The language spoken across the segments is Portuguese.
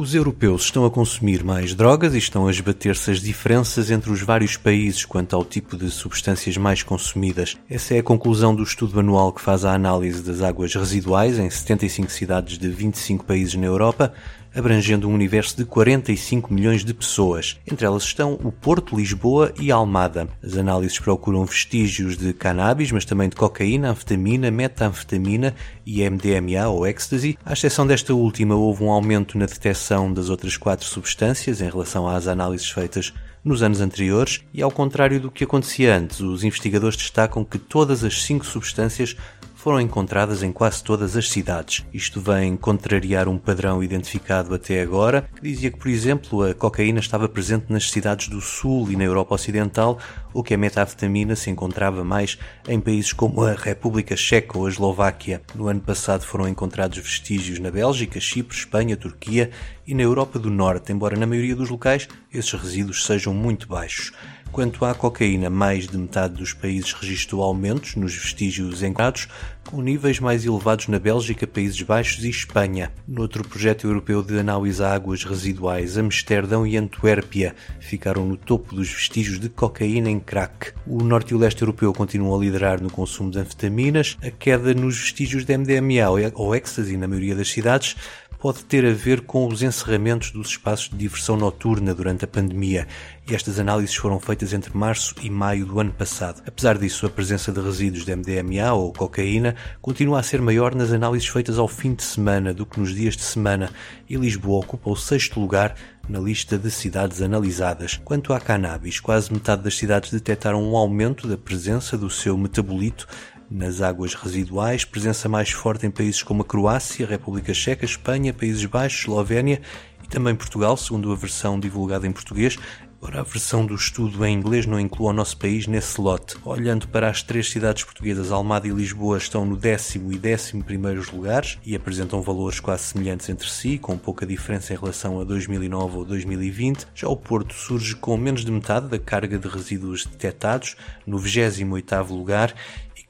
Os europeus estão a consumir mais drogas e estão a esbater-se as diferenças entre os vários países quanto ao tipo de substâncias mais consumidas. Essa é a conclusão do estudo anual que faz a análise das águas residuais em 75 cidades de 25 países na Europa, abrangendo um universo de 45 milhões de pessoas. Entre elas estão o Porto, Lisboa e Almada. As análises procuram vestígios de cannabis, mas também de cocaína, anfetamina, metanfetamina e MDMA ou ecstasy. À exceção desta última, houve um aumento na detecção das outras quatro substâncias em relação às análises feitas nos anos anteriores, e ao contrário do que acontecia antes, os investigadores destacam que todas as cinco substâncias foram encontradas em quase todas as cidades. Isto vem contrariar um padrão identificado até agora, que dizia que, por exemplo, a cocaína estava presente nas cidades do Sul e na Europa Ocidental, ou que a metafetamina se encontrava mais em países como a República Checa ou a Eslováquia. No ano passado foram encontrados vestígios na Bélgica, Chipre, Espanha, Turquia e na Europa do Norte, embora na maioria dos locais esses resíduos sejam muito baixos. Quanto à cocaína, mais de metade dos países registrou aumentos nos vestígios encontrados, com níveis mais elevados na Bélgica, Países Baixos e Espanha. No outro projeto europeu de análise a águas residuais, Amsterdão e Antuérpia ficaram no topo dos vestígios de cocaína em crack. O norte e o leste europeu continuam a liderar no consumo de anfetaminas, a queda nos vestígios de MDMA ou ecstasy na maioria das cidades pode ter a ver com os encerramentos dos espaços de diversão noturna durante a pandemia, estas análises foram feitas entre março e maio do ano passado. Apesar disso, a presença de resíduos de MDMA ou cocaína continua a ser maior nas análises feitas ao fim de semana do que nos dias de semana, e Lisboa ocupa o sexto lugar na lista de cidades analisadas. Quanto à cannabis, quase metade das cidades detectaram um aumento da presença do seu metabolito nas águas residuais, presença mais forte em países como a Croácia, a República Checa, Espanha, Países Baixos, Eslovénia e também Portugal, segundo a versão divulgada em português, Ora, a versão do estudo em inglês não inclui o nosso país nesse lote. Olhando para as três cidades portuguesas, Almada e Lisboa estão no décimo e décimo primeiros lugares e apresentam valores quase semelhantes entre si, com pouca diferença em relação a 2009 ou 2020. Já o Porto surge com menos de metade da carga de resíduos detectados, no 28º lugar,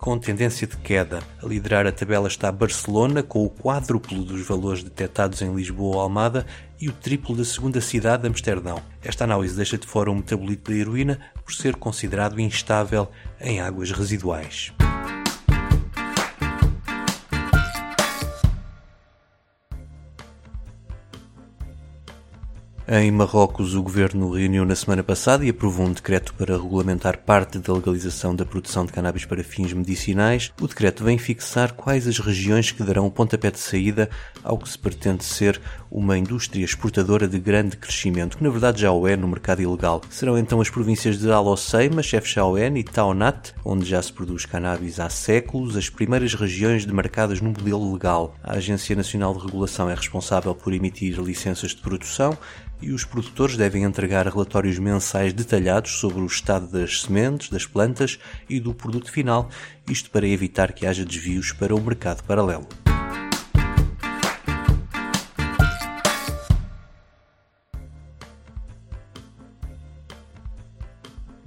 com tendência de queda. A liderar a tabela está Barcelona, com o quádruplo dos valores detectados em Lisboa ou Almada e o triplo da segunda cidade, Amsterdão. Esta análise deixa de fora o metabolito da heroína por ser considerado instável em águas residuais. Em Marrocos, o governo reuniu na semana passada e aprovou um decreto para regulamentar parte da legalização da produção de cannabis para fins medicinais. O decreto vem fixar quais as regiões que darão o pontapé de saída ao que se pretende ser uma indústria exportadora de grande crescimento, que na verdade já o é no mercado ilegal. Serão então as províncias de Al-Hoceima, Chefchaouen e Taonat, onde já se produz cannabis há séculos, as primeiras regiões demarcadas no modelo legal. A Agência Nacional de Regulação é responsável por emitir licenças de produção, e os produtores devem entregar relatórios mensais detalhados sobre o estado das sementes, das plantas e do produto final, isto para evitar que haja desvios para o mercado paralelo.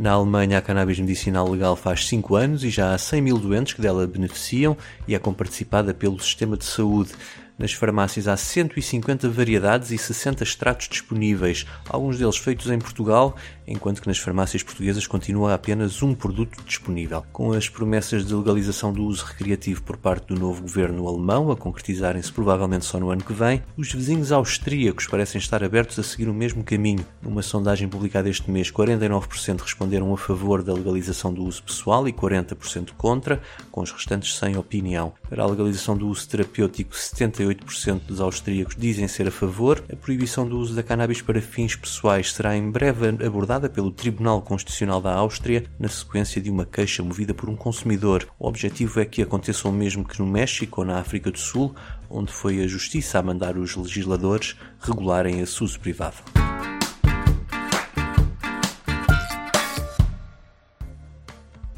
Na Alemanha, a cannabis medicinal legal faz 5 anos e já há 100 mil doentes que dela beneficiam e é comparticipada pelo sistema de saúde. Nas farmácias há 150 variedades e 60 extratos disponíveis, alguns deles feitos em Portugal, enquanto que nas farmácias portuguesas continua apenas um produto disponível. Com as promessas de legalização do uso recreativo por parte do novo governo alemão a concretizarem-se provavelmente só no ano que vem, os vizinhos austríacos parecem estar abertos a seguir o mesmo caminho. Numa sondagem publicada este mês, 49% responderam a favor da legalização do uso pessoal e 40% contra, com os restantes sem opinião. Para a legalização do uso terapêutico, 70 98% dos austríacos dizem ser a favor. A proibição do uso da cannabis para fins pessoais será em breve abordada pelo Tribunal Constitucional da Áustria, na sequência de uma queixa movida por um consumidor. O objetivo é que aconteça o mesmo que no México ou na África do Sul, onde foi a justiça a mandar os legisladores regularem esse uso privado.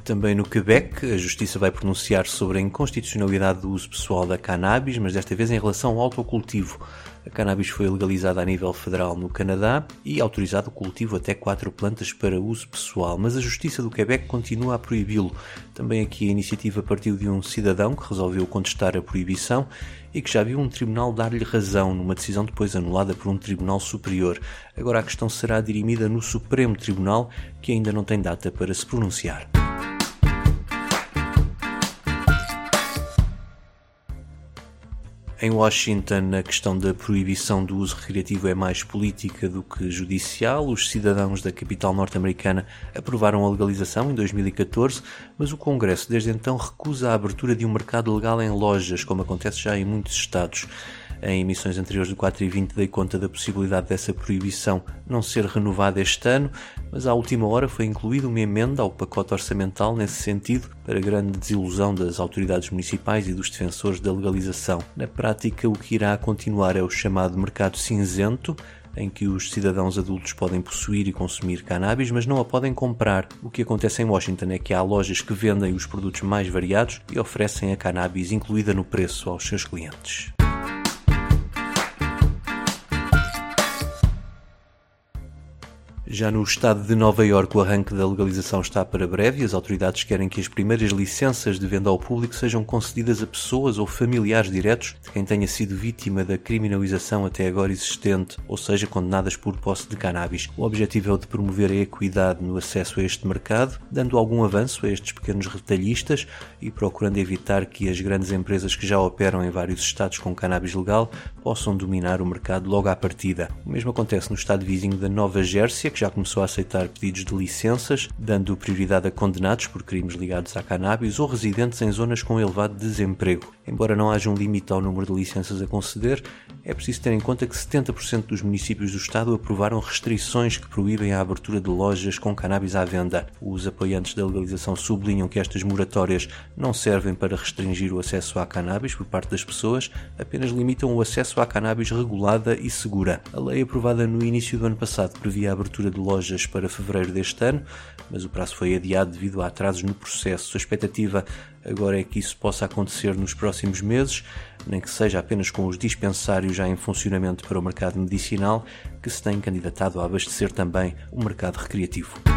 Também no Quebec, a Justiça vai pronunciar sobre a inconstitucionalidade do uso pessoal da cannabis, mas desta vez em relação ao autocultivo. A cannabis foi legalizada a nível federal no Canadá e autorizado o cultivo até quatro plantas para uso pessoal, mas a Justiça do Quebec continua a proibi-lo. Também aqui a iniciativa partiu de um cidadão que resolveu contestar a proibição e que já viu um tribunal dar-lhe razão numa decisão depois anulada por um tribunal superior. Agora a questão será dirimida no Supremo Tribunal, que ainda não tem data para se pronunciar. Em Washington, a questão da proibição do uso recreativo é mais política do que judicial. Os cidadãos da capital norte-americana aprovaram a legalização em 2014, mas o Congresso desde então recusa a abertura de um mercado legal em lojas, como acontece já em muitos estados. Em emissões anteriores do 4 e 20 dei conta da possibilidade dessa proibição não ser renovada este ano, mas à última hora foi incluída uma emenda ao pacote orçamental nesse sentido, para grande desilusão das autoridades municipais e dos defensores da legalização. Na prática, o que irá continuar é o chamado mercado cinzento, em que os cidadãos adultos podem possuir e consumir cannabis, mas não a podem comprar. O que acontece em Washington é que há lojas que vendem os produtos mais variados e oferecem a cannabis incluída no preço aos seus clientes. Já no estado de Nova Iorque, o arranque da legalização está para breve e as autoridades querem que as primeiras licenças de venda ao público sejam concedidas a pessoas ou familiares diretos de quem tenha sido vítima da criminalização até agora existente, ou seja, condenadas por posse de cannabis. O objetivo é o de promover a equidade no acesso a este mercado, dando algum avanço a estes pequenos retalhistas e procurando evitar que as grandes empresas que já operam em vários estados com cannabis legal possam dominar o mercado logo à partida. O mesmo acontece no estado vizinho da Nova Gércia, que já começou a aceitar pedidos de licenças, dando prioridade a condenados por crimes ligados à cannabis ou residentes em zonas com elevado desemprego. Embora não haja um limite ao número de licenças a conceder, é preciso ter em conta que 70% dos municípios do estado aprovaram restrições que proíbem a abertura de lojas com cannabis à venda. Os apoiantes da legalização sublinham que estas moratórias não servem para restringir o acesso à cannabis por parte das pessoas, apenas limitam o acesso à cannabis regulada e segura. A lei aprovada no início do ano passado previa a abertura de lojas para fevereiro deste ano, mas o prazo foi adiado devido a atrasos no processo. A expectativa agora é que isso possa acontecer nos próximos meses, nem que seja apenas com os dispensários já em funcionamento para o mercado medicinal, que se tem candidatado a abastecer também o mercado recreativo.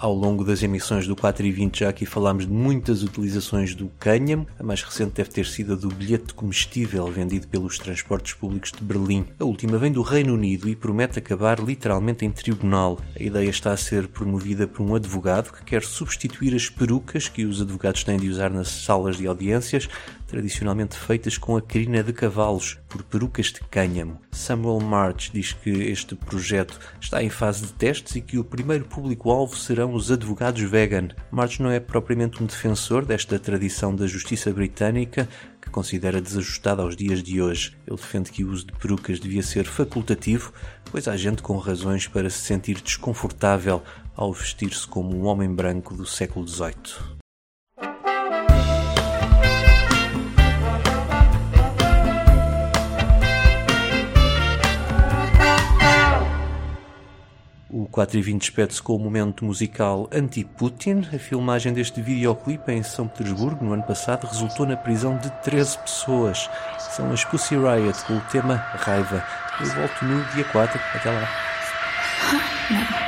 Ao longo das emissões do 4 e 20 já aqui falámos de muitas utilizações do cânhamo. A mais recente deve ter sido a do bilhete comestível vendido pelos transportes públicos de Berlim. A última vem do Reino Unido e promete acabar literalmente em tribunal. A ideia está a ser promovida por um advogado que quer substituir as perucas que os advogados têm de usar nas salas de audiências tradicionalmente feitas com a crina de cavalos, por perucas de cânhamo. Samuel March diz que este projeto está em fase de testes e que o primeiro público-alvo serão os advogados vegan. March não é propriamente um defensor desta tradição da justiça britânica, que considera desajustada aos dias de hoje. Ele defende que o uso de perucas devia ser facultativo, pois há gente com razões para se sentir desconfortável ao vestir-se como um homem branco do século XVIII. 420 despede-se com o momento musical anti-Putin. A filmagem deste videoclipe em São Petersburgo no ano passado resultou na prisão de 13 pessoas. São as Pussy Riot com o tema Raiva. Eu volto no dia 4. Até lá. Ah, não.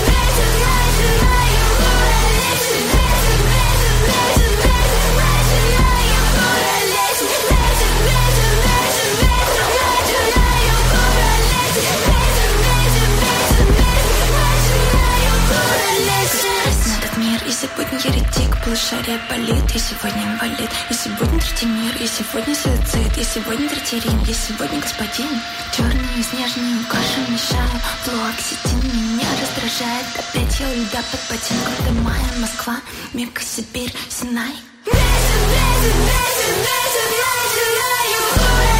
болит, и сегодня инвалид, и сегодня третий мир, и сегодня суицид, и сегодня третий Рим, и сегодня господин. Черный и снежный кожа мешаю, блок сети меня раздражает, опять я у льда под ботинку, это моя Москва, Мека, Сибирь, Синай. Вечер, вечер, вечер, вечер, начинаю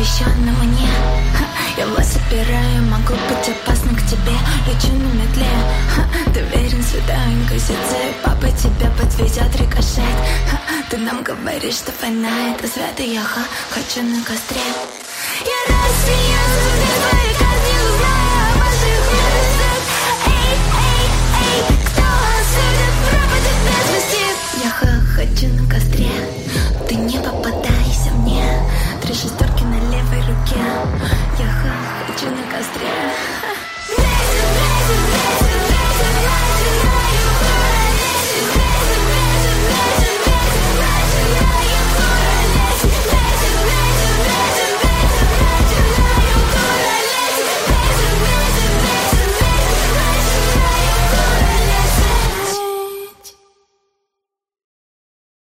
Он посвящен на мне. Я вас собираю, могу быть опасным к тебе. Лечу на метле. Ха, Ты верен святой инквизиции Папа тебя подведет рикошет. Ты нам говоришь, что война это святый я ха, Хочу на костре. Я Россия, звезды твои казни Узнаю о ваших ужасах. Эй, эй, эй Кто осудит пропасть без вести Я хочу на костре. Ты не попадайся мне. Три шестерки на левой руке. Я хочу на костре.